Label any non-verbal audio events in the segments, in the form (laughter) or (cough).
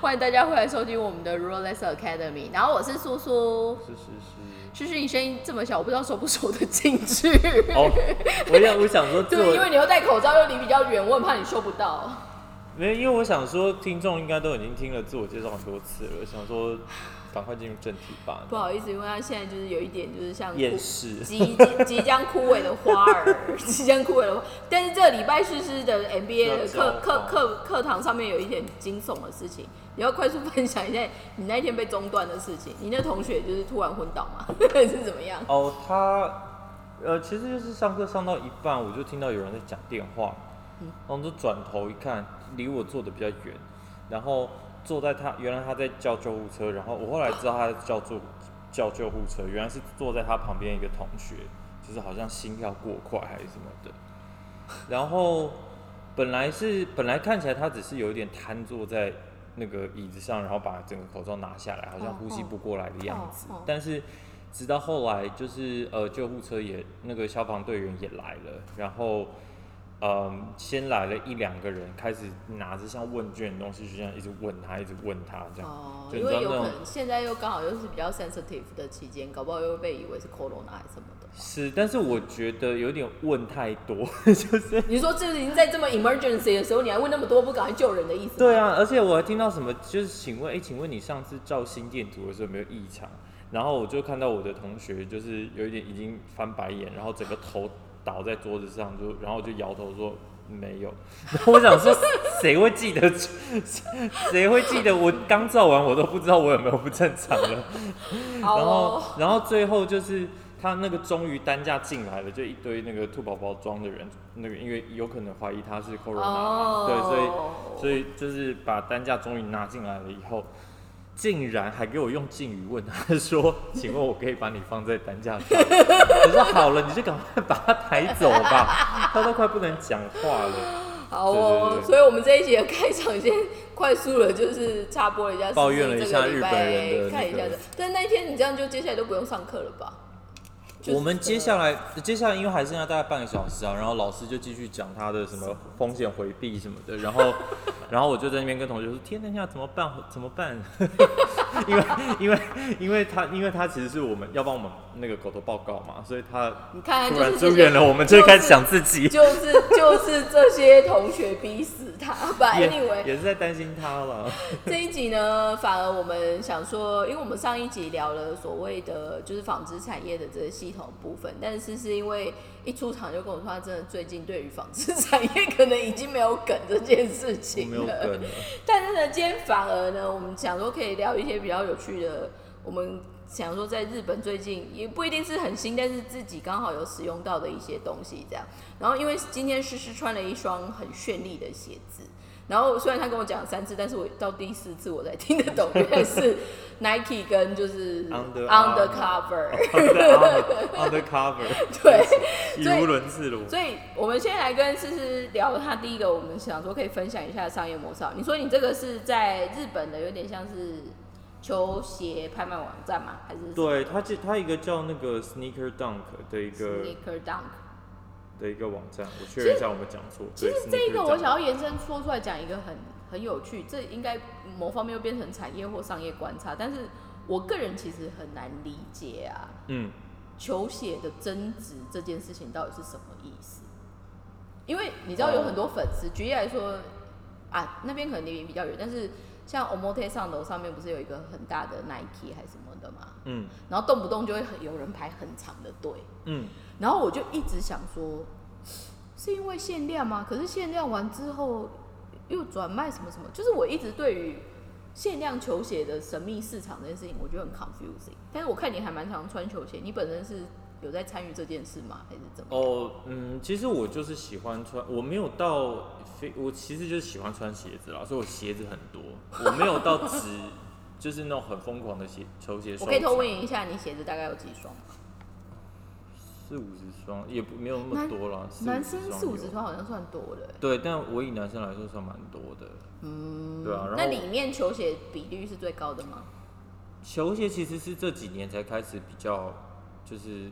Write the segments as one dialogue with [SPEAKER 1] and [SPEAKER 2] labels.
[SPEAKER 1] 欢迎大家回来收听我们的 Rolex Academy。然后我是苏苏，
[SPEAKER 2] 是是是。
[SPEAKER 1] 就是你声音这么小，我不知道收不收得进去。
[SPEAKER 2] 哦，我想我想说，(laughs)
[SPEAKER 1] 对，因为你又戴口罩，又离比较远，我很怕你收不到。
[SPEAKER 2] 没有，因为我想说，听众应该都已经听了自我介绍很多次了，想说。赶快进入正题吧。
[SPEAKER 1] 不好意思，因为他现在就是有一点，就是像
[SPEAKER 2] 厌世，
[SPEAKER 1] 即即将枯萎的花儿，(laughs) 即将枯萎的花。但是这个礼拜试试的 MBA 的课课课课堂上面有一点惊悚的事情，你要快速分享一下你那一天被中断的事情。你那同学就是突然昏倒吗？(laughs) 是怎么样？
[SPEAKER 2] 哦，他呃，其实就是上课上到一半，我就听到有人在讲电话，然后就转头一看，离我坐的比较远，然后。坐在他原来他在叫救护车，然后我后来知道他叫做叫救护车，原来是坐在他旁边一个同学，就是好像心跳过快还是什么的。然后本来是本来看起来他只是有一点瘫坐在那个椅子上，然后把整个口罩拿下来，好像呼吸不过来的样子。但是直到后来就是呃救护车也那个消防队员也来了，然后。嗯，先来了一两个人，开始拿着像问卷的东西，就这样一直问他，一直问他这样。
[SPEAKER 1] 哦，因为有可能现在又刚好又是比较 sensitive 的期间，搞不好又会被以为是 corona 还是什么的。
[SPEAKER 2] 是，但是我觉得有点问太多，(laughs) 就是
[SPEAKER 1] 你说这已经在这么 emergency 的时候，你还问那么多，不赶快救人的意思？
[SPEAKER 2] 对啊，而且我还听到什么，就是请问，哎，请问你上次照心电图的时候有没有异常？然后我就看到我的同学就是有一点已经翻白眼，然后整个头。倒在桌子上，就然后就摇头说没有。然 (laughs) 后我想说，谁会记得？(laughs) 谁会记得？我刚照完，我都不知道我有没有不正常了。(laughs) 然后，然后最后就是他那个终于担架进来了，就一堆那个兔宝宝装的人，那个因为有可能怀疑他是 corona，对，所以所以就是把担架终于拿进来了以后。竟然还给我用敬语问他说：“请问我可以把你放在担架上？”我说：“好了，你就赶快把他抬走吧。(laughs) ”他都快不能讲话了。
[SPEAKER 1] 好哦，所以我们这一集的开场先快速的，就是插播一下，
[SPEAKER 2] 抱怨了一下日本人的
[SPEAKER 1] 看一下的。但那一天你这样就接下来都不用上课了吧？
[SPEAKER 2] 我们接下来，接下来因为还剩下大概半个小时啊，然后老师就继续讲他的什么风险回避什么的，然后，然后我就在那边跟同学说：“天，等下怎么办？怎么办？” (laughs) 因为，因为，因为他，因为他其实是我们要帮我们那个口头报告嘛，所以他突然住院了，我们就开始想自己，
[SPEAKER 1] 就是就是这些同学逼死他吧，Anyway，
[SPEAKER 2] 也是在担心他了。
[SPEAKER 1] 这一集呢，反而我们想说，因为我们上一集聊了所谓的就是纺织产业的这个系。系统部分，但是是因为一出场就跟我说，他真的最近对于纺织产业可能已经没有梗这件事情
[SPEAKER 2] 了。(laughs)
[SPEAKER 1] 但是呢，今天反而呢，我们想说可以聊一些比较有趣的。我们想说，在日本最近也不一定是很新，但是自己刚好有使用到的一些东西这样。然后因为今天诗诗穿了一双很绚丽的鞋子。然后虽然他跟我讲了三次，但是我到第四次我才听得懂，原来是 (laughs) Nike 跟就是
[SPEAKER 2] Undercover，Undercover，
[SPEAKER 1] 对，(laughs)
[SPEAKER 2] 语无伦次了。
[SPEAKER 1] 所以我们先来跟思思聊他第一个，我们想说可以分享一下商业模式。你说你这个是在日本的，有点像是球鞋拍卖网站吗？还是？
[SPEAKER 2] 对，他这他一个叫那个 Sneaker Dunk 的一个
[SPEAKER 1] Sneaker Dunk。
[SPEAKER 2] 的一个网站，我确认一下我们讲错。
[SPEAKER 1] 其实这一个我想要延伸说出来讲一个很很有趣，这应该某方面又变成产业或商业观察，但是我个人其实很难理解啊。嗯，球鞋的增值这件事情到底是什么意思？因为你知道有很多粉丝，举例来说啊，那边可能离你比较远，但是像 Omote 上楼上面不是有一个很大的 Nike 还是什么的嘛？嗯，然后动不动就会有人排很长的队。嗯。然后我就一直想说，是因为限量吗？可是限量完之后又转卖什么什么，就是我一直对于限量球鞋的神秘市场这件事情，我觉得很 confusing。但是我看你还蛮常穿球鞋，你本身是有在参与这件事吗？还是怎么？
[SPEAKER 2] 哦，嗯，其实我就是喜欢穿，我没有到非，我其实就是喜欢穿鞋子啦，所以我鞋子很多，我没有到只 (laughs) 就是那种很疯狂的鞋球鞋。
[SPEAKER 1] 我可以偷问一下，你鞋子大概有几双？
[SPEAKER 2] 四五十双也不没有那么多啦，
[SPEAKER 1] 男生四五十双好像算多的。
[SPEAKER 2] 对，但我以男生来说算蛮多的。嗯，对啊。
[SPEAKER 1] 那里面球鞋比率是最高的吗？
[SPEAKER 2] 球鞋其实是这几年才开始比较，就是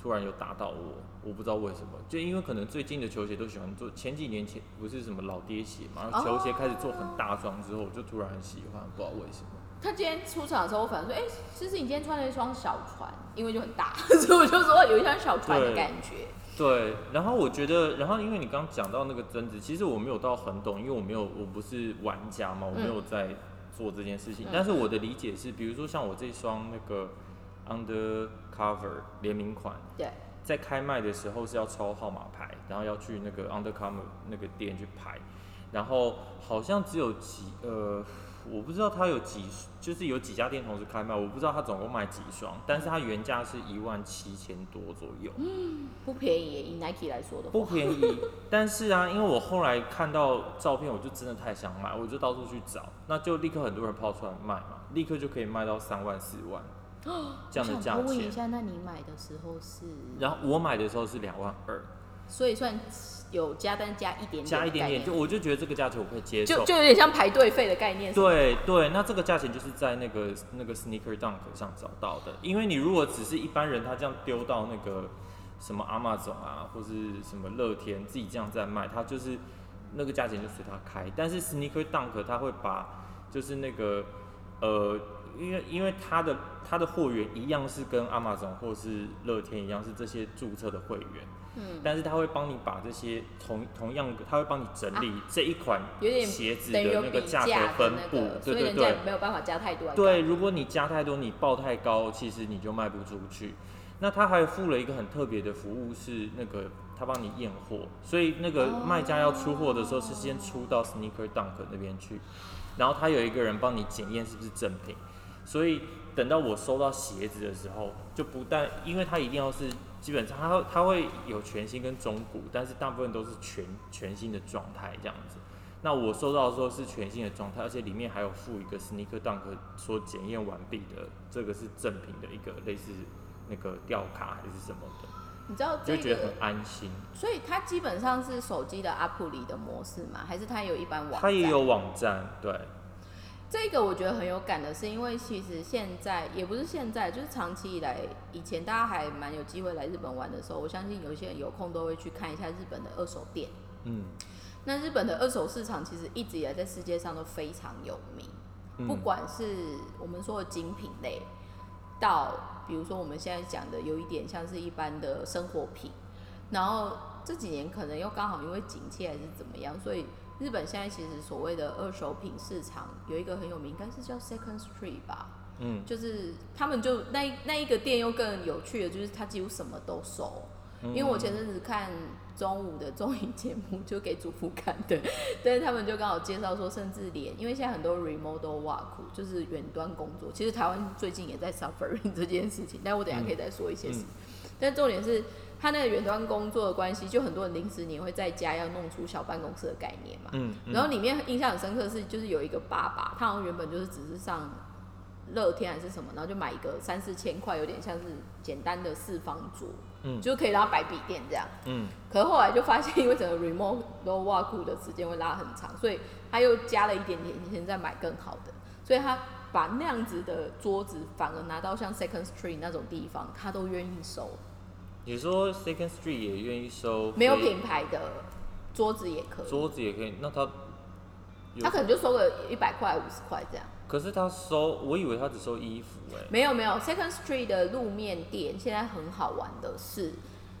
[SPEAKER 2] 突然有打到我，我不知道为什么，就因为可能最近的球鞋都喜欢做，前几年前不是什么老爹鞋嘛，球鞋开始做很大双之后，我就突然很喜欢，不知道为什么。
[SPEAKER 1] 他今天出场的时候，我反正说，哎，其实你今天穿了一双小船，因为就很大，(laughs) 所以我就说有一双小船的感觉。
[SPEAKER 2] 对，然后我觉得，然后因为你刚讲到那个针子，其实我没有到很懂，因为我没有，我不是玩家嘛，我没有在做这件事情。但是我的理解是，比如说像我这双那个 Undercover 联名款，
[SPEAKER 1] 对，
[SPEAKER 2] 在开卖的时候是要抽号码牌，然后要去那个 Undercover 那个店去排，然后好像只有几呃。我不知道它有几，就是有几家店同时开卖，我不知道它总共卖几双，但是它原价是一万七千多左右，
[SPEAKER 1] 嗯，不便宜，以 Nike 来说的话，
[SPEAKER 2] 不便宜。但是啊，因为我后来看到照片，我就真的太想买，我就到处去找，那就立刻很多人抛出来卖嘛，立刻就可以卖到三万四万，(gasps) 这样的价钱。
[SPEAKER 1] 问一下，那你买的时候是？
[SPEAKER 2] 然后我买的时候是两万二，
[SPEAKER 1] 所以算。有加单加一点点，
[SPEAKER 2] 加一点点，就我就觉得这个价钱我可以接
[SPEAKER 1] 受，就就有点像排队费的概念。
[SPEAKER 2] 对对，那这个价钱就是在那个那个 Sneaker Dunk 上找到的，因为你如果只是一般人，他这样丢到那个什么 Amazon 啊，或是什么乐天自己这样在卖，他就是那个价钱就随他开。但是 Sneaker Dunk 他会把就是那个呃，因为因为他的他的货源一样是跟 Amazon 或是乐天一样，是这些注册的会员。嗯，但是他会帮你把这些同同样，他会帮你整理这一款鞋子的那个价格分布，对对对，
[SPEAKER 1] 没有办法加太多。
[SPEAKER 2] 对，如果你加太多，你报太高，其实你就卖不出去。那他还付了一个很特别的服务，是那个他帮你验货，所以那个卖家要出货的时候是先出到 Sneaker Dunk 那边去，然后他有一个人帮你检验是不是正品，所以等到我收到鞋子的时候，就不但因为它一定要是。基本上，它它会有全新跟中古，但是大部分都是全全新的状态这样子。那我收到的时候是全新的状态，而且里面还有附一个 Sneaker Dunk 说检验完毕的，这个是正品的一个类似那个吊卡还是什么的。
[SPEAKER 1] 你知道
[SPEAKER 2] 就觉得很安心。
[SPEAKER 1] 所以它基本上是手机的阿普里的模式嘛？还是它有一般网？
[SPEAKER 2] 它也有网站，对。
[SPEAKER 1] 这个我觉得很有感的是，因为其实现在也不是现在，就是长期以来，以前大家还蛮有机会来日本玩的时候，我相信有一些人有空都会去看一下日本的二手店。嗯，那日本的二手市场其实一直以来在世界上都非常有名，不管是我们说的精品类，到比如说我们现在讲的有一点像是一般的生活品，然后这几年可能又刚好因为景气还是怎么样，所以。日本现在其实所谓的二手品市场有一个很有名，应该是叫 Second Street 吧。嗯，就是他们就那那一个店又更有趣的，就是他几乎什么都收。因为我前阵子看中午的综艺节目，就给主妇看的，(laughs) 但是他们就刚好介绍说，甚至连因为现在很多 remote work 就是远端工作，其实台湾最近也在 suffering 这件事情，但我等下可以再说一些事。但重点是。他那个远端工作的关系，就很多人临时你会在家要弄出小办公室的概念嘛。嗯。然后里面印象很深刻是，就是有一个爸爸，他好像原本就是只是上乐天还是什么，然后就买一个三四千块，有点像是简单的四方桌，嗯，就可以让他摆笔电这样。嗯。可是后来就发现，因为整个 remote work 的时间会拉很长，所以他又加了一点点钱再买更好的，所以他把那样子的桌子反而拿到像 Second Street 那种地方，他都愿意收。
[SPEAKER 2] 你说 Second Street 也愿意收
[SPEAKER 1] 没有品牌的桌子也可以，
[SPEAKER 2] 桌子也可以，那他
[SPEAKER 1] 他可能就收个一百块、五十块这样。
[SPEAKER 2] 可是他收，我以为他只收衣服哎。
[SPEAKER 1] 没有没有，Second Street 的路面店现在很好玩的是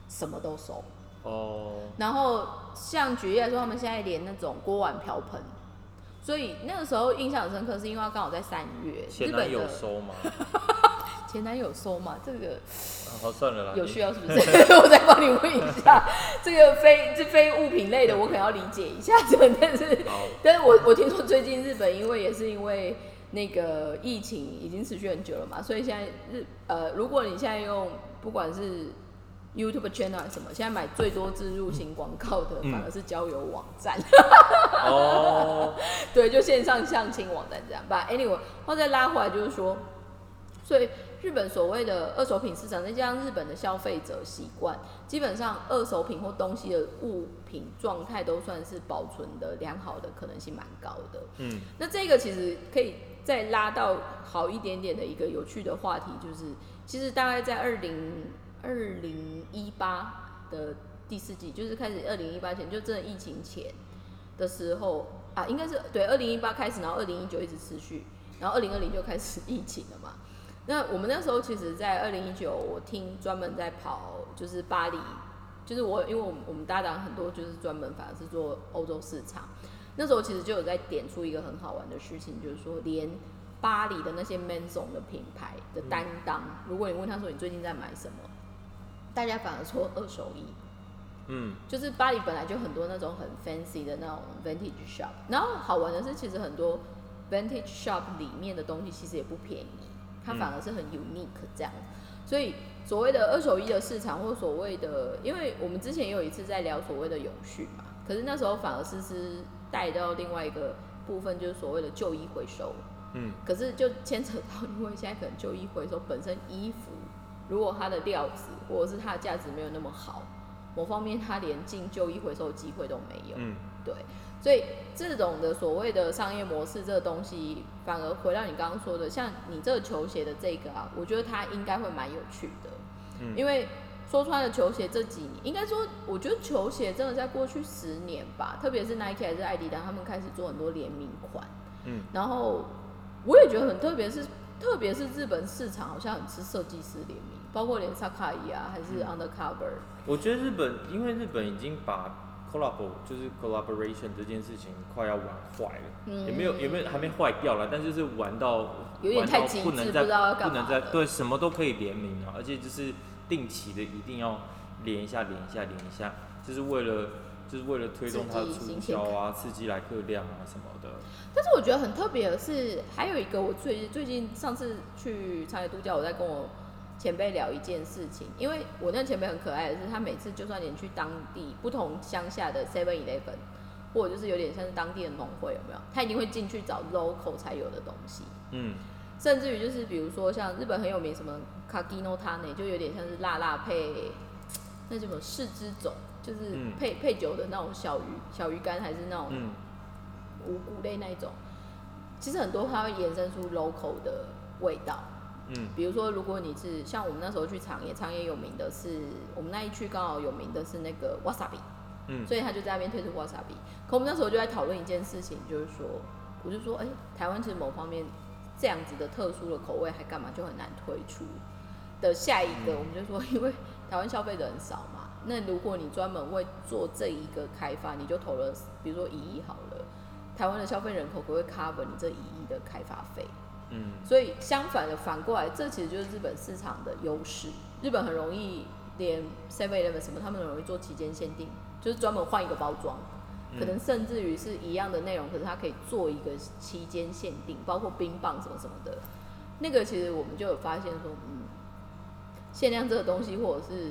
[SPEAKER 1] 什么都收哦。然后像举例来说，他们现在连那种锅碗瓢盆，所以那个时候印象很深刻，是因为刚好在三月，
[SPEAKER 2] 日本有收吗？(laughs)
[SPEAKER 1] 前男友收嘛？这个
[SPEAKER 2] 好算了啦，
[SPEAKER 1] 有需要是不是？(laughs) 我再帮你问一下，这个非这非物品类的，我可能要理解一下。但是，但是我我听说最近日本因为也是因为那个疫情已经持续很久了嘛，所以现在日呃，如果你现在用不管是 YouTube channel 什么，现在买最多植入型广告的反而是交友网站。哦，(laughs) 对，就线上相亲网站这样。But anyway，后再拉回来就是说，所以。日本所谓的二手品市场，再加上日本的消费者习惯，基本上二手品或东西的物品状态都算是保存的良好的可能性蛮高的。嗯，那这个其实可以再拉到好一点点的一个有趣的话题，就是其实大概在二零二零一八的第四季，就是开始二零一八前，就真的疫情前的时候啊，应该是对二零一八开始，然后二零一九一直持续，然后二零二零就开始 (laughs) 疫情了嘛。那我们那时候其实，在二零一九，我听专门在跑，就是巴黎，就是我，因为我们我们搭档很多，就是专门反而是做欧洲市场。那时候其实就有在点出一个很好玩的事情，就是说，连巴黎的那些 Manson 的品牌的担当，如果你问他说你最近在买什么，大家反而说二手衣。嗯，就是巴黎本来就很多那种很 fancy 的那种 vintage shop，然后好玩的是，其实很多 vintage shop 里面的东西其实也不便宜。它反而是很 unique 这样，所以所谓的二手衣的市场，或所谓的，因为我们之前也有一次在聊所谓的永续嘛，可是那时候反而是是带到另外一个部分，就是所谓的旧衣回收。嗯，可是就牵扯到，因为现在可能旧衣回收本身衣服，如果它的料子或者是它的价值没有那么好，某方面它连进旧衣回收的机会都没有。嗯，对。所以这种的所谓的商业模式，这个东西反而回到你刚刚说的，像你这个球鞋的这个啊，我觉得它应该会蛮有趣的。嗯，因为说穿了球鞋这几年，应该说，我觉得球鞋真的在过去十年吧，特别是 Nike 还是艾迪达，他们开始做很多联名款。嗯，然后我也觉得很特别，是特别是日本市场好像很吃设计师联名，包括连萨卡伊啊，还是 Undercover。
[SPEAKER 2] 我觉得日本，因为日本已经把 collab 就是 collaboration 这件事情快要玩坏了，也没有也没有还没坏掉了，但就是玩到
[SPEAKER 1] 有点太极致，不
[SPEAKER 2] 能再不能再对什么都可以联名啊，而且就是定期的一定要连一下连一下连一下，就是为了就是为了推动它的促销啊，刺激来客量啊什么的。
[SPEAKER 1] 但是我觉得很特别的是，还有一个我最最近上次去长野度假，我在跟我。前辈聊一件事情，因为我那前辈很可爱的是，他每次就算连去当地不同乡下的 Seven Eleven，或者就是有点像是当地的农会，有没有？他一定会进去找 local 才有的东西。嗯，甚至于就是比如说像日本很有名什么 Kagino Tane，就有点像是辣辣配那什么四之种，就是配配酒的那种小鱼小鱼干，还是那种五谷类那一种。其实很多它会延伸出 local 的味道。嗯，比如说，如果你是像我们那时候去长野，长野有名的是我们那一区刚好有名的是那个 wasabi，嗯，所以他就在那边推出 wasabi。可我们那时候就在讨论一件事情，就是说，我就说，哎，台湾其实某方面这样子的特殊的口味还干嘛就很难推出。的下一个，我们就说，因为台湾消费者很少嘛，(laughs) 那如果你专门为做这一个开发，你就投了，比如说一亿好了，台湾的消费人口不会 cover 你这一亿的开发费。嗯，所以相反的反过来，这其实就是日本市场的优势。日本很容易连 Seven Eleven 什么，他们很容易做期间限定，就是专门换一个包装，可能甚至于是一样的内容，可是它可以做一个期间限定，包括冰棒什么什么的。那个其实我们就有发现说，嗯，限量这个东西，或者是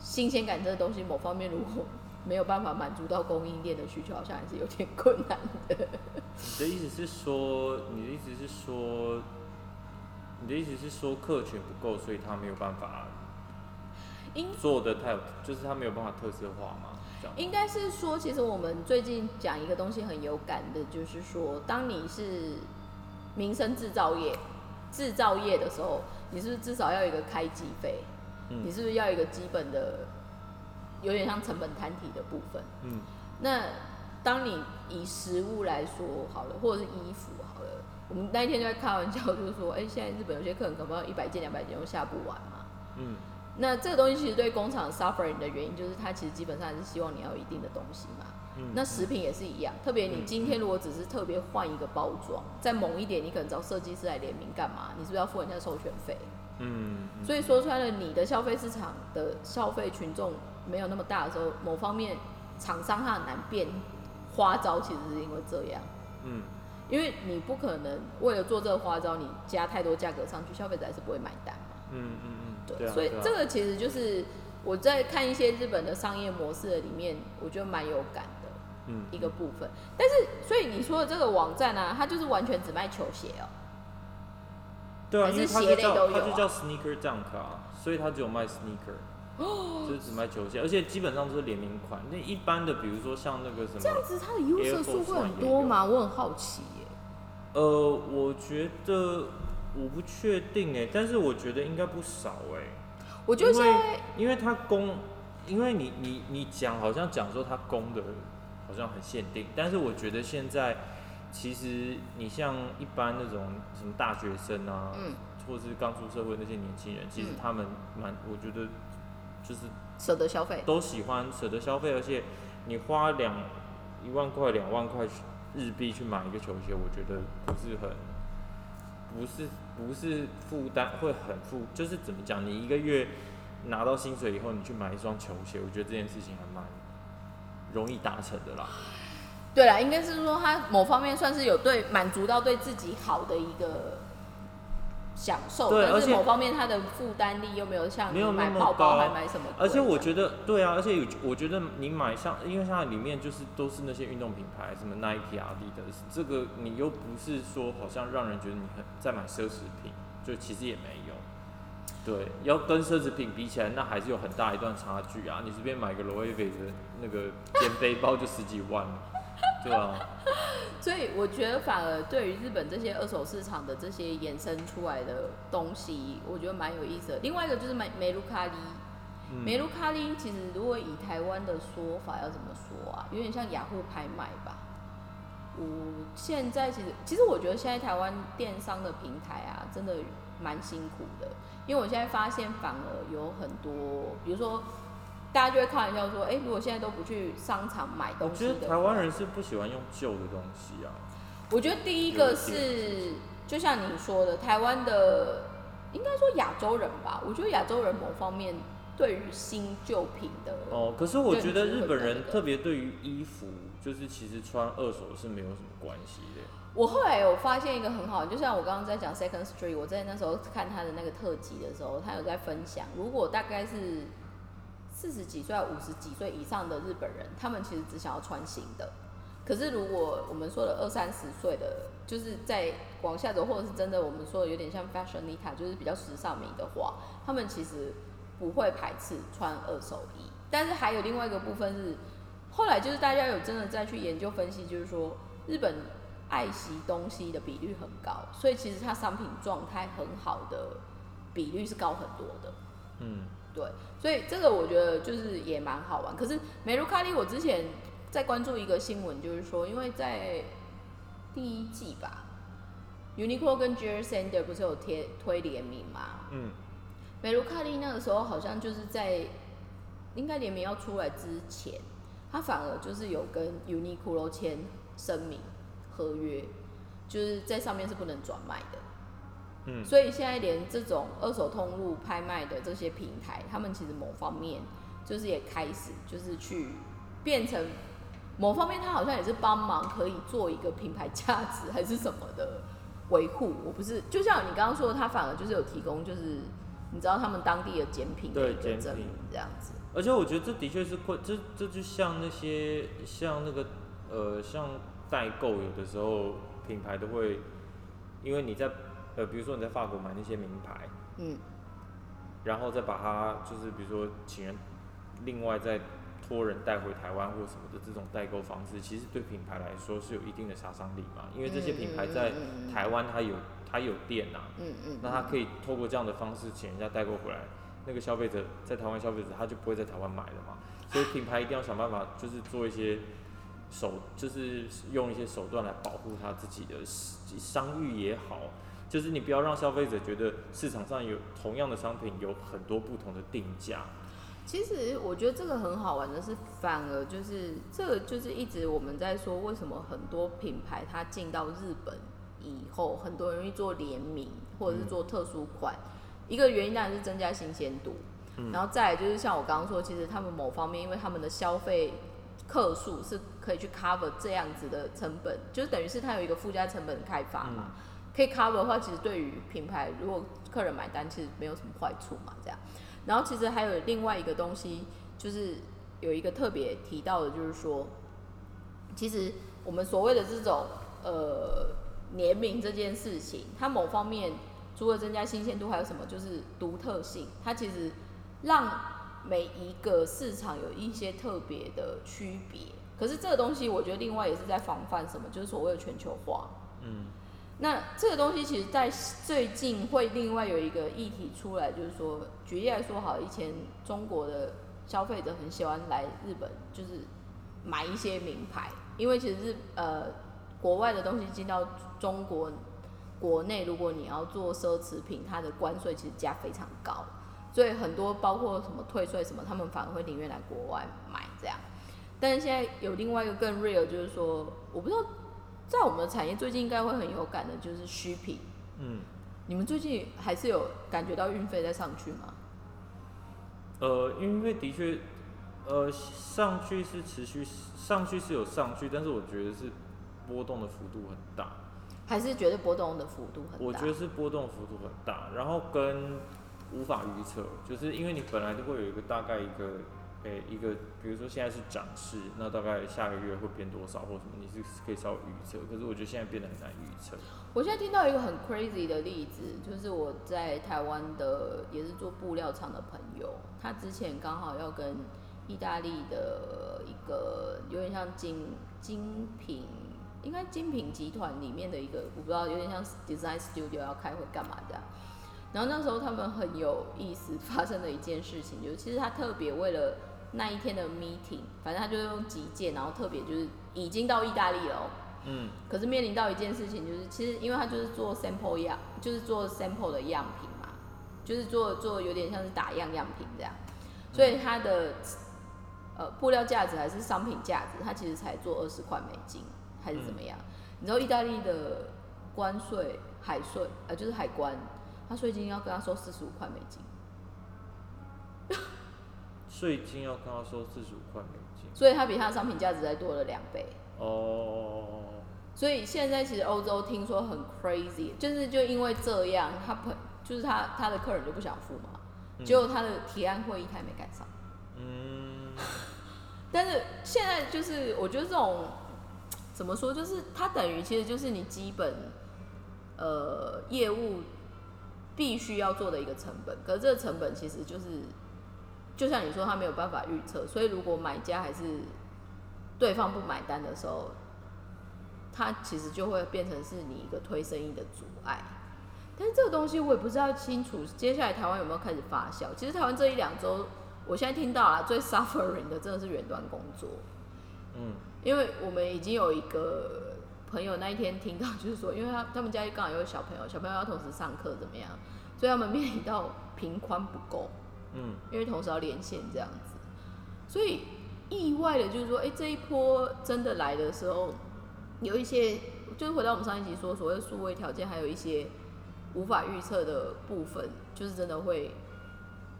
[SPEAKER 1] 新鲜感这个东西，某方面如果没有办法满足到供应链的需求，好像还是有点困难的。
[SPEAKER 2] 你的意思是说，你的意思是说，你的意思是说客群不够，所以他没有办法做的太，就是他没有办法特色化吗？
[SPEAKER 1] 应该是说，其实我们最近讲一个东西很有感的，就是说，当你是民生制造业制造业的时候，你是不是至少要有一个开机费？嗯，你是不是要一个基本的？有点像成本摊体的部分。嗯，那当你以食物来说好了，或者是衣服好了，我们那一天就在开玩笑，就是说，哎，现在日本有些客人可能一百件、两百件都下不完嘛。嗯，那这个东西其实对工厂 suffering 的原因，就是它其实基本上还是希望你要有一定的东西嘛。嗯，那食品也是一样，特别你今天如果只是特别换一个包装，再猛一点，你可能找设计师来联名干嘛？你是不是要付人家授权费？嗯，所以说穿了，你的消费市场的消费群众。没有那么大的时候，某方面厂商他很难变花招，其实是因为这样。嗯，因为你不可能为了做这个花招，你加太多价格上去，消费者还是不会买单嘛。嗯嗯嗯，对。所以这个其实就是我在看一些日本的商业模式的里面，我觉得蛮有感的。嗯，一个部分。但是，所以你说的这个网站呢，它就是完全只卖球鞋哦。
[SPEAKER 2] 对啊，因为它就叫它就叫 Sneaker Dunk 啊，所以它只有卖 Sneaker。哦，就是只卖球鞋，而且基本上都是联名款。那一般的，比如说像那个什么，
[SPEAKER 1] 这样子它的 user 数会很多吗？我很好奇耶。
[SPEAKER 2] 呃，我觉得我不确定哎，但是我觉得应该不少哎。
[SPEAKER 1] 我觉得现在，
[SPEAKER 2] 因为它供，因为你你你讲好像讲说它供的，好像很限定，但是我觉得现在其实你像一般那种什么大学生啊，嗯，或者是刚出社会那些年轻人，其实他们蛮，我觉得就是
[SPEAKER 1] 舍得消费，
[SPEAKER 2] 都喜欢舍得消费，而且你花两一万块、两万块日币去买一个球鞋，我觉得不是很。不是不是负担会很负，就是怎么讲？你一个月拿到薪水以后，你去买一双球鞋，我觉得这件事情还蛮容易达成的啦。
[SPEAKER 1] 对啦，应该是说他某方面算是有对满足到对自己好的一个。享受，但是某方面它的负担力又没有像没你买包包还买什么。
[SPEAKER 2] 而且我觉得，对啊，而且有我觉得你买像，因为它里面就是都是那些运动品牌，什么 Nike 啊、Adidas，这个你又不是说好像让人觉得你很在买奢侈品，就其实也没有。对，要跟奢侈品比起来，那还是有很大一段差距啊！你随便买个 Louis v u i t 的那个肩背包就十几万。对啊，(laughs)
[SPEAKER 1] 所以我觉得反而对于日本这些二手市场的这些衍生出来的东西，我觉得蛮有意思的。另外一个就是梅梅卢卡利，梅卢卡利其实如果以台湾的说法要怎么说啊？有点像雅虎拍卖吧。我现在其实其实我觉得现在台湾电商的平台啊，真的蛮辛苦的，因为我现在发现反而有很多，比如说。大家就会开玩笑说：“哎，如果现在都不去商场买东西的，
[SPEAKER 2] 我觉得台湾人是不喜欢用旧的东西啊。
[SPEAKER 1] 我觉得第一个是，就像你说的，台湾的应该说亚洲人吧。我觉得亚洲人某方面对于新旧品的
[SPEAKER 2] 哦，可是我觉得日本人特别对于衣服，就是其实穿二手是没有什么关系的。
[SPEAKER 1] 我后来有发现一个很好，就像我刚刚在讲 Second Street，我在那时候看他的那个特辑的时候，他有在分享，如果大概是。四十几岁、五十几岁以上的日本人，他们其实只想要穿新的。可是如果我们说的二三十岁的，就是在往下走，或者是真的我们说的有点像 fashionita，就是比较时尚迷的话，他们其实不会排斥穿二手衣。但是还有另外一个部分是，后来就是大家有真的再去研究分析，就是说日本爱惜东西的比率很高，所以其实它商品状态很好的比率是高很多的。嗯。对，所以这个我觉得就是也蛮好玩。可是美卢卡利，我之前在关注一个新闻，就是说，因为在第一季吧，Uniqlo 跟 j e r s a n d e r 不是有贴推联名嘛？嗯。美卢卡利那个时候好像就是在应该联名要出来之前，他反而就是有跟 Uniqlo 签声明合约，就是在上面是不能转卖的。嗯，所以现在连这种二手通路拍卖的这些平台，他们其实某方面就是也开始就是去变成某方面，他好像也是帮忙可以做一个品牌价值还是什么的维护。我不是，就像你刚刚说的，他反而就是有提供，就是你知道他们当地的简品的一个证明这样子。
[SPEAKER 2] 而且我觉得这的确是会，这这就像那些像那个呃像代购，有的时候品牌都会因为你在。呃，比如说你在法国买那些名牌，嗯，然后再把它就是比如说请人另外再托人带回台湾或什么的这种代购方式，其实对品牌来说是有一定的杀伤力嘛，因为这些品牌在台湾它有它有店呐，嗯嗯，那它可以透过这样的方式请人家代购回来，那个消费者在台湾消费者他就不会在台湾买了嘛，所以品牌一定要想办法就是做一些手，就是用一些手段来保护他自己的商誉也好。就是你不要让消费者觉得市场上有同样的商品有很多不同的定价。
[SPEAKER 1] 其实我觉得这个很好玩的是，反而就是这个就是一直我们在说，为什么很多品牌它进到日本以后，很多人去做联名或者是做特殊款，一个原因当然是增加新鲜度，然后再来就是像我刚刚说，其实他们某方面因为他们的消费客数是可以去 cover 这样子的成本，就是等于是它有一个附加成本开发嘛。可以 cover 的话，其实对于品牌，如果客人买单，其实没有什么坏处嘛。这样，然后其实还有另外一个东西，就是有一个特别提到的，就是说，其实我们所谓的这种呃联名这件事情，它某方面除了增加新鲜度，还有什么？就是独特性。它其实让每一个市场有一些特别的区别。可是这个东西，我觉得另外也是在防范什么？就是所谓的全球化。嗯。那这个东西其实，在最近会另外有一个议题出来，就是说，举例来说，好，以前中国的消费者很喜欢来日本，就是买一些名牌，因为其实是呃，国外的东西进到中国国内，如果你要做奢侈品，它的关税其实加非常高，所以很多包括什么退税什么，他们反而会宁愿来国外买这样。但是现在有另外一个更 real，就是说，我不知道。在我们的产业最近应该会很有感的，就是虚品。嗯，你们最近还是有感觉到运费在上去吗？
[SPEAKER 2] 呃，因为的确，呃，上去是持续上去是有上去，但是我觉得是波动的幅度很大。
[SPEAKER 1] 还是觉得波动的幅度很大？
[SPEAKER 2] 我觉得是波动幅度很大，然后跟无法预测，就是因为你本来就会有一个大概一个。诶，一个，比如说现在是涨势，那大概下个月会变多少或什么，你是可以稍微预测。可是我觉得现在变得很难预测。
[SPEAKER 1] 我现在听到一个很 crazy 的例子，就是我在台湾的也是做布料厂的朋友，他之前刚好要跟意大利的一个有点像精精品，应该精品集团里面的一个，我不知道有点像 design studio 要开会干嘛的。然后那时候他们很有意思，发生的一件事情就是，其实他特别为了那一天的 meeting，反正他就用急件，然后特别就是已经到意大利了，嗯，可是面临到一件事情，就是其实因为他就是做 sample 样，就是做 sample 的样品嘛，就是做做有点像是打样样品这样，所以他的呃布料价值还是商品价值，他其实才做二十块美金还是怎么样？你知道意大利的关税海税呃就是海关，他税金要跟他收四十五块美金。
[SPEAKER 2] 税金要跟他收四十五块美金，
[SPEAKER 1] 所以它比它的商品价值再多了两倍。哦。所以现在其实欧洲听说很 crazy，就是就因为这样，他朋就是他他的客人就不想付嘛，结果他的提案会议他也没赶上。嗯。(laughs) 但是现在就是我觉得这种怎么说，就是它等于其实就是你基本呃业务必须要做的一个成本，可是这个成本其实就是。就像你说，他没有办法预测，所以如果买家还是对方不买单的时候，他其实就会变成是你一个推生意的阻碍。但是这个东西我也不知道清楚，接下来台湾有没有开始发酵？其实台湾这一两周，我现在听到啊，最 (laughs) suffering 的真的是远端工作。嗯，因为我们已经有一个朋友那一天听到，就是说，因为他他们家刚好有小朋友，小朋友要同时上课怎么样，所以他们面临到频宽不够。嗯，因为同时要连线这样子，所以意外的就是说，哎，这一波真的来的时候，有一些就是回到我们上一集说，所谓数位条件，还有一些无法预测的部分，就是真的会。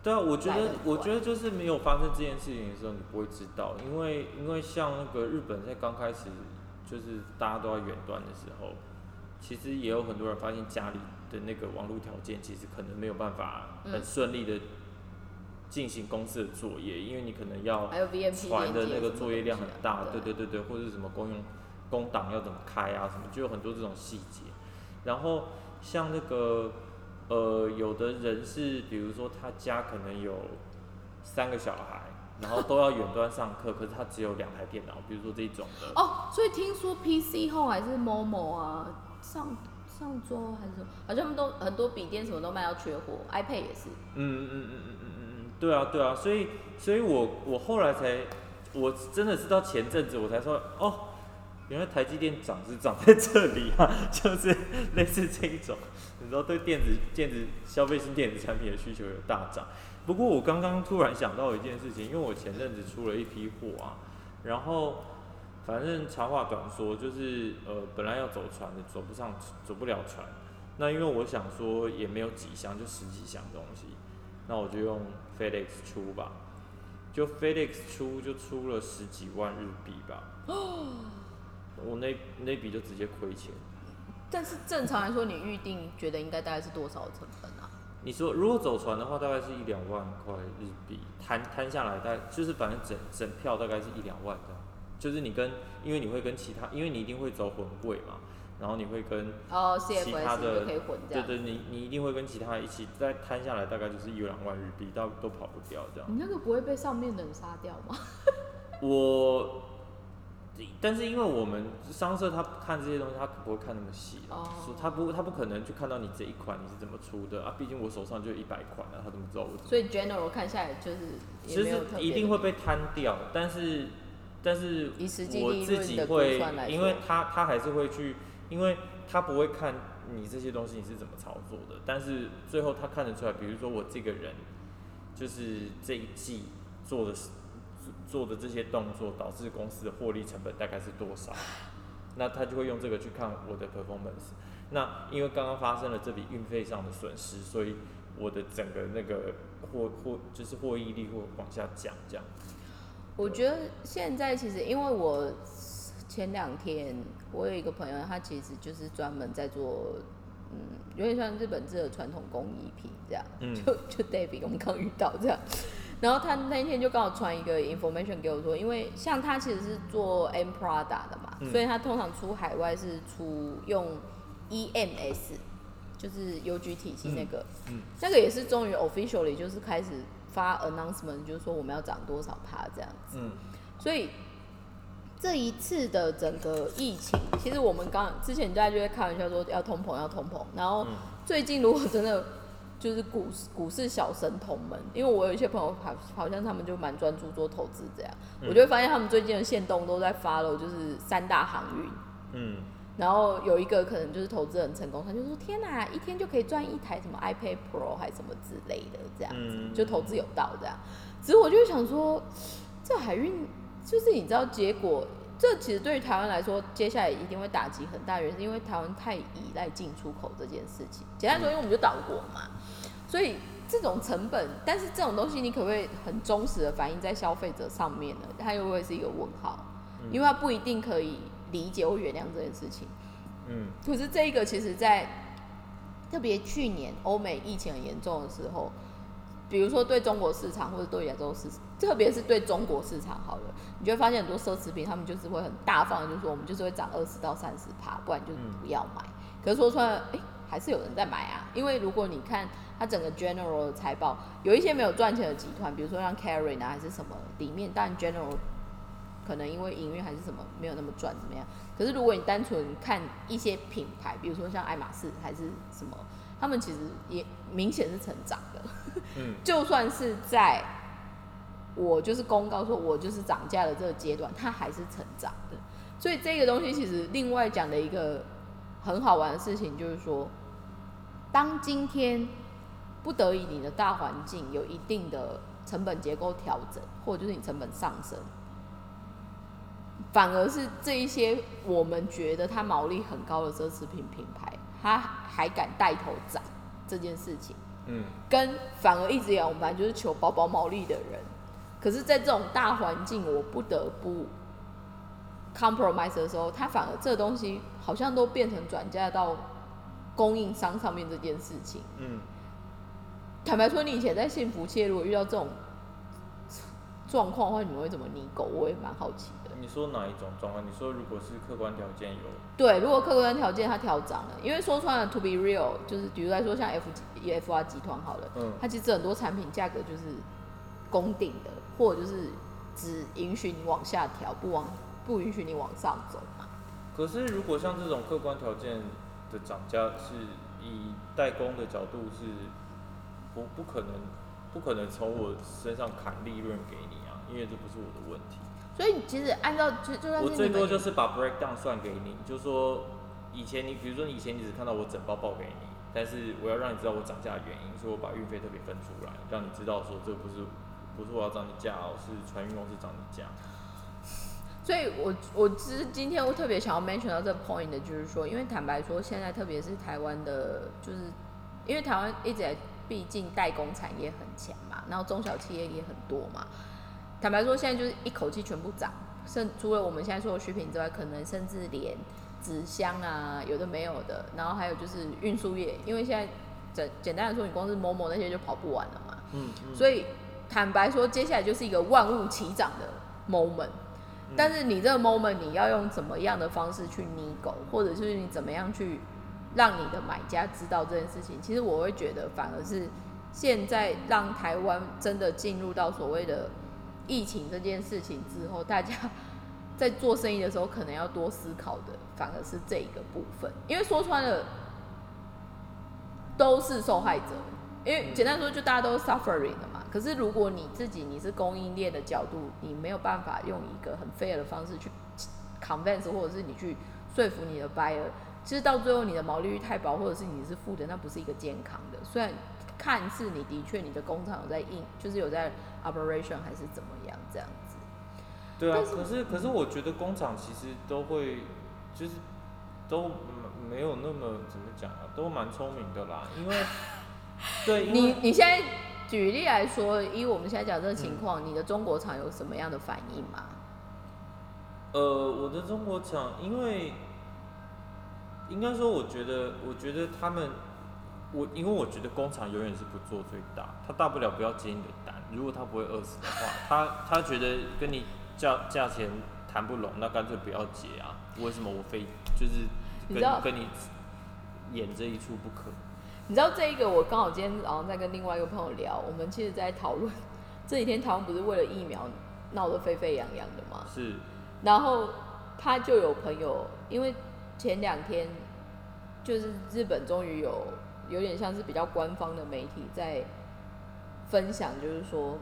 [SPEAKER 2] 对啊，我觉得，我觉得就是没有发生这件事情的时候，你不会知道，因为因为像那个日本在刚开始就是大家都要远端的时候，其实也有很多人发现家里的那个网络条件其实可能没有办法很顺利的。进行公司的作业，因为你可能要传的那个作业量很大，对对对对，或者是什么公用公档要怎么开啊，什么就有很多这种细节。然后像那个呃，有的人是，比如说他家可能有三个小孩，然后都要远端上课，可是他只有两台电脑，比如说这种的。
[SPEAKER 1] 哦，所以听说 PC 后还是某某啊，上上周还是什么，好像他们都很多笔电什么都卖到缺货，iPad 也是。嗯嗯嗯嗯嗯。
[SPEAKER 2] 对啊，对啊，所以，所以我我后来才，我真的是到前阵子我才说，哦，原来台积电涨是涨在这里啊，(laughs) 就是类似这一种，你知道对电子电子消费性电子产品的需求有大涨。不过我刚刚突然想到一件事情，因为我前阵子出了一批货啊，然后反正长话短说，就是呃本来要走船的，走不上，走不了船。那因为我想说也没有几箱，就十几箱东西。那我就用 FedEx 出吧，就 FedEx 出就出了十几万日币吧。我那那笔就直接亏钱。
[SPEAKER 1] 但是正常来说，你预定觉得应该大概是多少成本啊？
[SPEAKER 2] 你说如果走船的话，大概是一两万块日币，摊摊下来大概就是反正整整票大概是一两万的，就是你跟因为你会跟其他，因为你一定会走混柜嘛。然后你会跟其他的，对对，你你一定会跟其他一起再摊下来，大概就是一两万日币，到都跑不掉这样。
[SPEAKER 1] 你那个不会被上面的人杀掉吗？(laughs)
[SPEAKER 2] 我但是因为我们商社他看这些东西，他不会看那么细，说他不他不可能去看到你这一款你是怎么出的啊，毕竟我手上就一百款啊，他怎么知道我？
[SPEAKER 1] 所以 general 看下来就是，
[SPEAKER 2] 其实一定会被摊掉，但是但是我自己会，因为他他还是会去，因为他不会看你这些东西你是怎么操作的，但是最后他看得出来，比如说我这个人就是这一季做的。做的这些动作导致公司的获利成本大概是多少？那他就会用这个去看我的 performance。那因为刚刚发生了这笔运费上的损失，所以我的整个那个获获就是获益率会往下降。这样。
[SPEAKER 1] 我觉得现在其实因为我前两天我有一个朋友，他其实就是专门在做，嗯，有点像日本制的传统工艺品这样。嗯。就就 David 我们刚遇到这样。然后他那一天就刚好传一个 information 给我说，因为像他其实是做 M Prada 的嘛，所以他通常出海外是出用 EMS，就是 UG 体系那个，嗯那个也是终于 officially 就是开始发 announcement，就是说我们要涨多少趴这样子。所以这一次的整个疫情，其实我们刚之前大家就在开玩笑说要通膨要通膨，然后最近如果真的。就是股股市小神童们，因为我有一些朋友好好像他们就蛮专注做投资这样，我就会发现他们最近的线动都在发了，就是三大航运，嗯，然后有一个可能就是投资很成功，他就说天哪，一天就可以赚一台什么 iPad Pro 还是什么之类的这样子，就投资有道这样，只是我就想说，这海运就是你知道结果，这其实对于台湾来说，接下来一定会打击很大，原因是因为台湾太依赖进出口这件事情，简单说，因为我们就岛国嘛。所以这种成本，但是这种东西你可不可以很忠实的反映在消费者上面呢？它又会是一个问号，因为它不一定可以理解或原谅这件事情。嗯，可是这一个其实，在特别去年欧美疫情很严重的时候，比如说对中国市场或者对亚洲市，特别是对中国市场好了，你就会发现很多奢侈品，他们就是会很大方，就是说我们就是会涨二十到三十趴，不然就不要买。可是说出来，哎，还是有人在买啊，因为如果你看。它整个 general 的财报有一些没有赚钱的集团，比如说像 Carry 啊还是什么，里面但 general 可能因为营运还是什么没有那么赚怎么样？可是如果你单纯看一些品牌，比如说像爱马仕还是什么，他们其实也明显是成长的。(laughs) 就算是在我就是公告说我就是涨价的这个阶段，它还是成长的。所以这个东西其实另外讲的一个很好玩的事情就是说，当今天。不得已，你的大环境有一定的成本结构调整，或者就是你成本上升，反而是这一些我们觉得它毛利很高的奢侈品品牌，它还敢带头涨这件事情，嗯，跟反而一直以来我们本来就是求薄薄毛利的人，可是，在这种大环境我不得不 compromise 的时候，他反而这东西好像都变成转嫁到供应商上面这件事情，嗯。坦白说，你以前在幸福业，如果遇到这种状况的话，你们会怎么拟狗？我也蛮好奇的。
[SPEAKER 2] 你说哪一种状况？你说如果是客观条件有？
[SPEAKER 1] 对，如果客观条件它调涨了，因为说穿了，to be real，就是比如来说像 F F R 集团好了，嗯，它其实很多产品价格就是公定的，或者就是只允许你往下调，不往不允许你往上走嘛。
[SPEAKER 2] 可是如果像这种客观条件的涨价，是以代工的角度是？不不可能，不可能从我身上砍利润给你啊，因为这不是我的问题。
[SPEAKER 1] 所以其实按照就就算
[SPEAKER 2] 我最多就是把 breakdown 算给你，就说以前你比如说以前你只看到我整包报给你，但是我要让你知道我涨价的原因，所以我把运费特别分出来，让你知道说这不是不是我要涨你价哦，是船运公司涨你价。
[SPEAKER 1] 所以我我其实今天我特别想要 mention 到这 point 的就是说，因为坦白说，现在特别是台湾的，就是因为台湾一直在。毕竟代工产业很强嘛，然后中小企业也很多嘛。坦白说，现在就是一口气全部涨，甚除了我们现在说的食品之外，可能甚至连纸箱啊，有的没有的，然后还有就是运输业，因为现在简简单的说，你光是某某那些就跑不完了嘛。嗯。所以坦白说，接下来就是一个万物齐涨的 moment。但是你这个 moment，你要用怎么样的方式去拟狗，或者是你怎么样去？让你的买家知道这件事情，其实我会觉得反而是现在让台湾真的进入到所谓的疫情这件事情之后，大家在做生意的时候可能要多思考的，反而是这个部分。因为说穿了，都是受害者。因为简单说，就大家都 suffering 的嘛。可是如果你自己你是供应链的角度，你没有办法用一个很 fair 的方式去 convince，或者是你去说服你的 buyer，其实到最后你的毛利率太薄，或者是你是负的，那不是一个健康的。虽然看似你的确你的工厂有在印，就是有在 operation 还是怎么样这样子。
[SPEAKER 2] 对啊，可是可是我觉得工厂其实都会就是都没有那么怎么讲啊，都蛮聪明的啦，因为 (laughs) 对
[SPEAKER 1] 你你现在举例来说，以我们现在讲这个情况，你的中国厂有什么样的反应吗？
[SPEAKER 2] 呃，我的中国厂，因为应该说，我觉得我觉得他们。我因为我觉得工厂永远是不做最大，他大不了不要接你的单。如果他不会饿死的话，(laughs) 他他觉得跟你价价钱谈不拢，那干脆不要结啊。为什么我非就是跟跟你演这一出不可？
[SPEAKER 1] 你知道这一个，我刚好今天早上在跟另外一个朋友聊，我们其实在讨论 (laughs) 这几天台湾不是为了疫苗闹得沸沸扬扬的吗？
[SPEAKER 2] 是。
[SPEAKER 1] 然后他就有朋友，因为前两天就是日本终于有。有点像是比较官方的媒体在分享，就是说，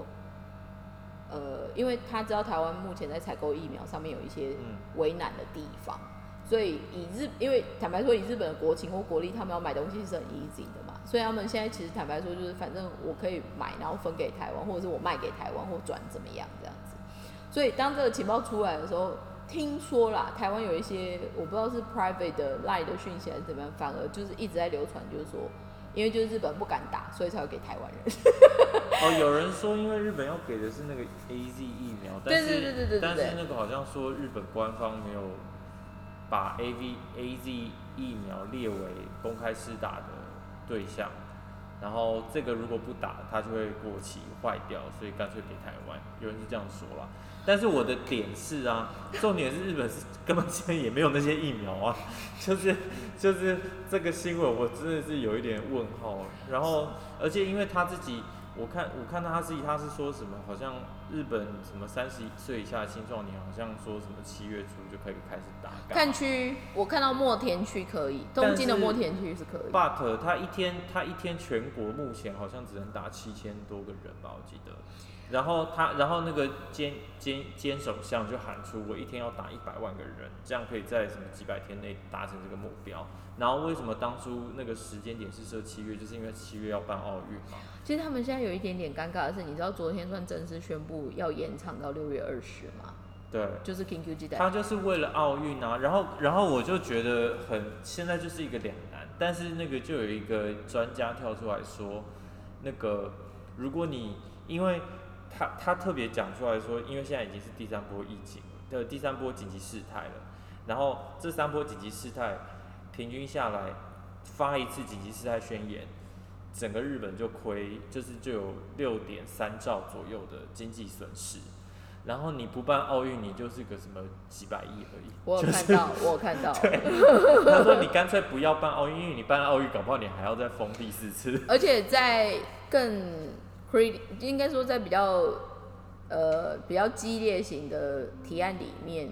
[SPEAKER 1] 呃，因为他知道台湾目前在采购疫苗上面有一些为难的地方，所以以日，因为坦白说以日本的国情或国力，他们要买东西是很 easy 的嘛，所以他们现在其实坦白说就是，反正我可以买，然后分给台湾，或者是我卖给台湾或转怎么样这样子。所以当这个情报出来的时候，听说啦，台湾有一些我不知道是 private 的 lie 的讯息还是怎么样，反而就是一直在流传，就是说，因为就是日本不敢打，所以才会给台湾人。
[SPEAKER 2] 哦，有人说因为日本要给的是那个 A Z 疫苗，但
[SPEAKER 1] 是
[SPEAKER 2] 但是那个好像说日本官方没有把 A V A Z 疫苗列为公开施打的对象。然后这个如果不打，它就会过期坏掉，所以干脆给台湾。有人是这样说啦。但是我的点是啊，重点是日本是根本现在也没有那些疫苗啊，就是就是这个新闻我真的是有一点问号。然后而且因为他自己。我看我看到他自己他是说什么，好像日本什么三十岁以下的青壮年，好像说什么七月初就可以开始打。
[SPEAKER 1] 看区，我看到墨田区可以，东京的墨田区是可以。
[SPEAKER 2] But 他一天他一天全国目前好像只能打七千多个人吧，我记得。然后他，然后那个监监监首相就喊出，我一天要打一百万个人，这样可以在什么几百天内达成这个目标。然后为什么当初那个时间点是设七月，就是因为七月要办奥运嘛。
[SPEAKER 1] 其实他们现在有一点点尴尬的是，你知道昨天算正式宣布要延长到六月二十吗？
[SPEAKER 2] 对，
[SPEAKER 1] 就是 King Q G
[SPEAKER 2] 他就是为了奥运啊。然后，然后我就觉得很，现在就是一个两难。但是那个就有一个专家跳出来说，那个如果你因为。他他特别讲出来说，因为现在已经是第三波疫情的第三波紧急事态了，然后这三波紧急事态平均下来发一次紧急事态宣言，整个日本就亏，就是就有六点三兆左右的经济损失。然后你不办奥运，你就是个什么几百亿而已。
[SPEAKER 1] 我有看到，我有看到。(laughs)
[SPEAKER 2] 对，他说你干脆不要办奥运，因为你办奥运，搞不好你还要再封第四次。
[SPEAKER 1] 而且在更。应该说，在比较呃比较激烈型的提案里面，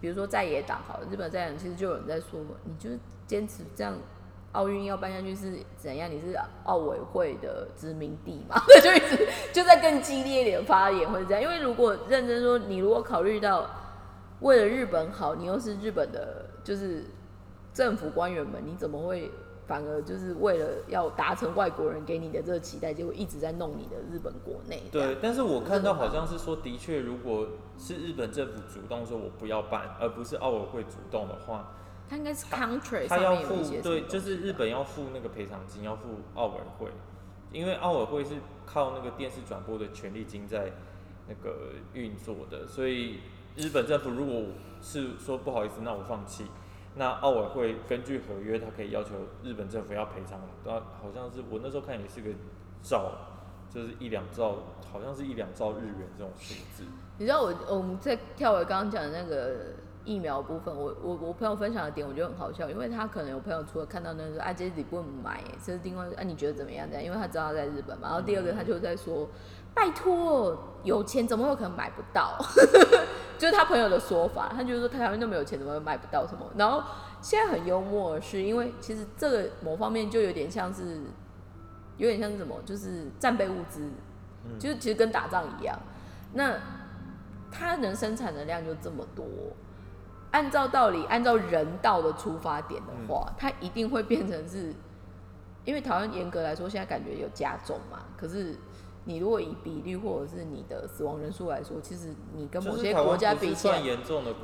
[SPEAKER 1] 比如说在野党，好，日本在野党其实就有人在说嘛，你就坚持这样，奥运要办下去是怎样？你是奥委会的殖民地嘛？(laughs) 就一直就在更激烈一点发言，会这样。因为如果认真说，你如果考虑到为了日本好，你又是日本的，就是政府官员们，你怎么会？反而就是为了要达成外国人给你的这个期待，结果一直在弄你的日本国内。
[SPEAKER 2] 对，但是我看到好像是说，的确，如果是日本政府主动说我不要办，而不是奥委会主动的话，
[SPEAKER 1] 他应该是 country
[SPEAKER 2] 他要付对，就是日本要付那个赔偿金，要付奥委会，因为奥委会是靠那个电视转播的权利金在那个运作的，所以日本政府如果是说不好意思，那我放弃。那奥委会根据合约，他可以要求日本政府要赔偿，那好像是我那时候看也是个兆，就是一两兆，好像是一两兆日元这种数字。
[SPEAKER 1] 你知道我我们在跳回刚刚讲的那个疫苗部分，我我我朋友分享的点，我觉得很好笑，因为他可能有朋友除了看到那个啊，这你不买，这是另外啊，你觉得怎么样？这样，因为他知道他在日本嘛。然后第二个他就在说，拜托，有钱怎么有可能买不到？(laughs) 就是他朋友的说法，他就是说台湾那么有钱，怎么会买不到什么？然后现在很幽默的是，因为其实这个某方面就有点像是，有点像是什么，就是战备物资，就是其实跟打仗一样。那他能生产的量就这么多，按照道理，按照人道的出发点的话，他一定会变成是，因为台湾严格来说现在感觉有加重嘛，可是。你如果以比率或者是你的死亡人数来说，其实你跟某些国家比起来，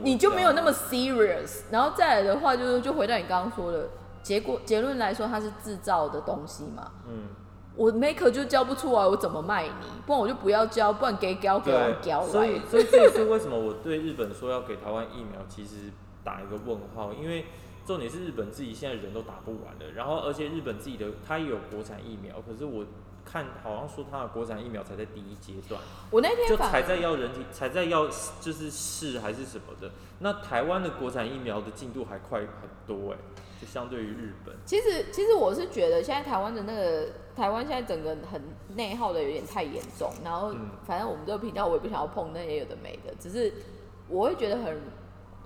[SPEAKER 1] 你就没有那么 serious。然后再来的话，就是就回到你刚刚说的结果结论来说，它是制造的东西嘛。嗯。我 maker 就交不出来，我怎么卖你？不然我就不要交，不然给交给我交
[SPEAKER 2] 所以，(laughs) 所以这也是为什么我对日本说要给台湾疫苗，其实打一个问号，因为重点是日本自己现在人都打不完了，然后而且日本自己的它也有国产疫苗，可是我。看，好像说他的国产疫苗才在第一阶段，
[SPEAKER 1] 我那天
[SPEAKER 2] 就才在要人体，才在要就是试还是什么的。那台湾的国产疫苗的进度还快很多哎，就相对于日本。
[SPEAKER 1] 其实，其实我是觉得现在台湾的那个台湾现在整个很内耗的有点太严重。然后，反正我们这个频道我也不想要碰那些有的没的，只是我会觉得很，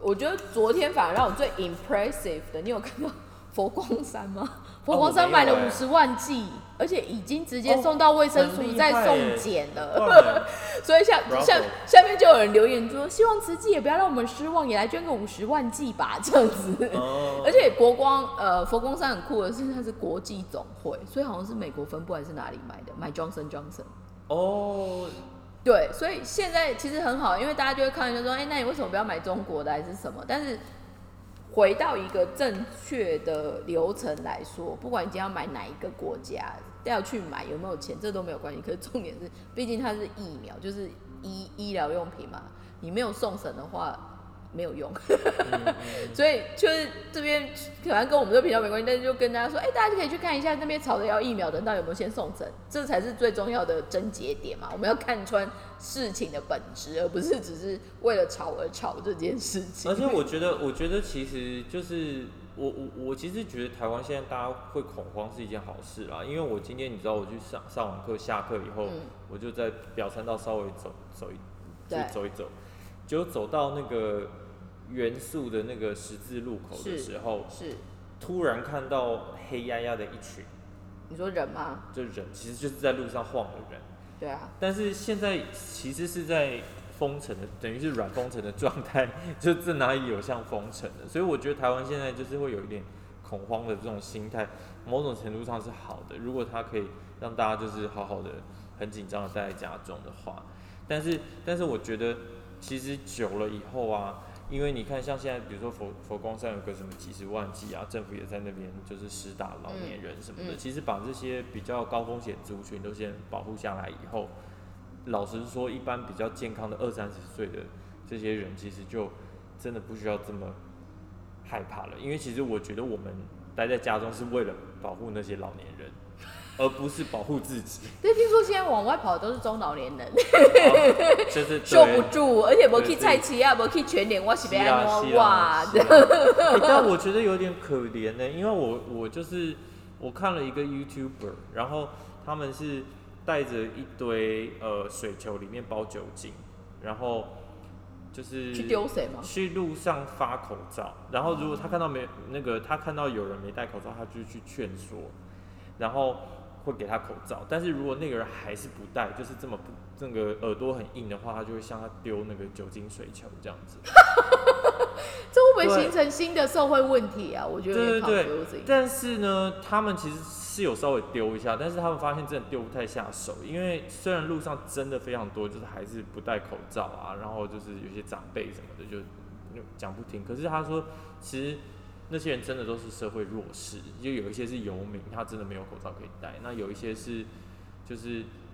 [SPEAKER 1] 我觉得昨天反而让我最 impressive 的，你有看到佛光山吗？佛光山买了五十万剂，而且已经直接送到卫生署再送检了。(laughs) 所以下下下面就有人留言说，希望慈济也不要让我们失望，也来捐个五十万剂吧，(laughs) 这样子。而且国光呃佛光山很酷的是，它是国际总会，所以好像是美国分部还是哪里买的，买 Johnson Johnson。哦，对，所以现在其实很好，因为大家就会看就说，哎，那你为什么不要买中国的还是什么？但是。回到一个正确的流程来说，不管你今天要买哪一个国家，都要去买有没有钱，这都没有关系。可是重点是，毕竟它是疫苗，就是医医疗用品嘛，你没有送审的话。没有用，(laughs) 所以就是这边可能跟我们这个频道没关系，但是就跟大家说，哎，大家就可以去看一下那边吵的要疫苗的，到底有没有先送诊，这才是最重要的症结点嘛。我们要看穿事情的本质，而不是只是为了吵而吵这件事情。(laughs)
[SPEAKER 2] 而且我觉得，我觉得其实就是我我我其实觉得台湾现在大家会恐慌是一件好事啦，因为我今天你知道我去上上完课下课以后，我就在表参道稍微走走一就走一走。就走到那个元素的那个十字路口的时候，
[SPEAKER 1] 是
[SPEAKER 2] 突然看到黑压压的一群。
[SPEAKER 1] 你说人吗？
[SPEAKER 2] 就人，其实就是在路上晃的人。
[SPEAKER 1] 对啊。
[SPEAKER 2] 但是现在其实是在封城的，等于是软封城的状态，(laughs) 就这哪里有像封城的？所以我觉得台湾现在就是会有一点恐慌的这种心态，某种程度上是好的。如果他可以让大家就是好好的很紧张的待在家中的话，但是但是我觉得。其实久了以后啊，因为你看，像现在，比如说佛佛光山有个什么几十万剂啊，政府也在那边就是施打老年人什么的。其实把这些比较高风险族群都先保护下来以后，老实说，一般比较健康的二三十岁的这些人，其实就真的不需要这么害怕了。因为其实我觉得我们待在家中是为了保护那些老年人。而不是保护自己。
[SPEAKER 1] 对，听说现在往外跑的都是中老年人，
[SPEAKER 2] 就是 (laughs)
[SPEAKER 1] 受不住，而且没去菜市啊，没去全联，我是被安诺哇 (laughs)
[SPEAKER 2] 但我觉得有点可怜呢，因为我我就是我看了一个 YouTuber，然后他们是带着一堆呃水球，里面包酒精，然后就是
[SPEAKER 1] 去丢水吗？
[SPEAKER 2] 去路上发口罩，然后如果他看到没那个他看到有人没戴口罩，他就去劝说，然后。会给他口罩，但是如果那个人还是不戴，就是这么不那个耳朵很硬的话，他就会向他丢那个酒精水球这样子。(laughs)
[SPEAKER 1] 这会不会形成新的社会问题啊？我觉得
[SPEAKER 2] 对对对。但是呢，他们其实是有稍微丢一下，但是他们发现真的丢不太下手，因为虽然路上真的非常多，就是还是不戴口罩啊，然后就是有些长辈什么的就讲不听。可是他说，其实。那些人真的都是社会弱势，就有一些是游民，他真的没有口罩可以戴。那有一些是，就是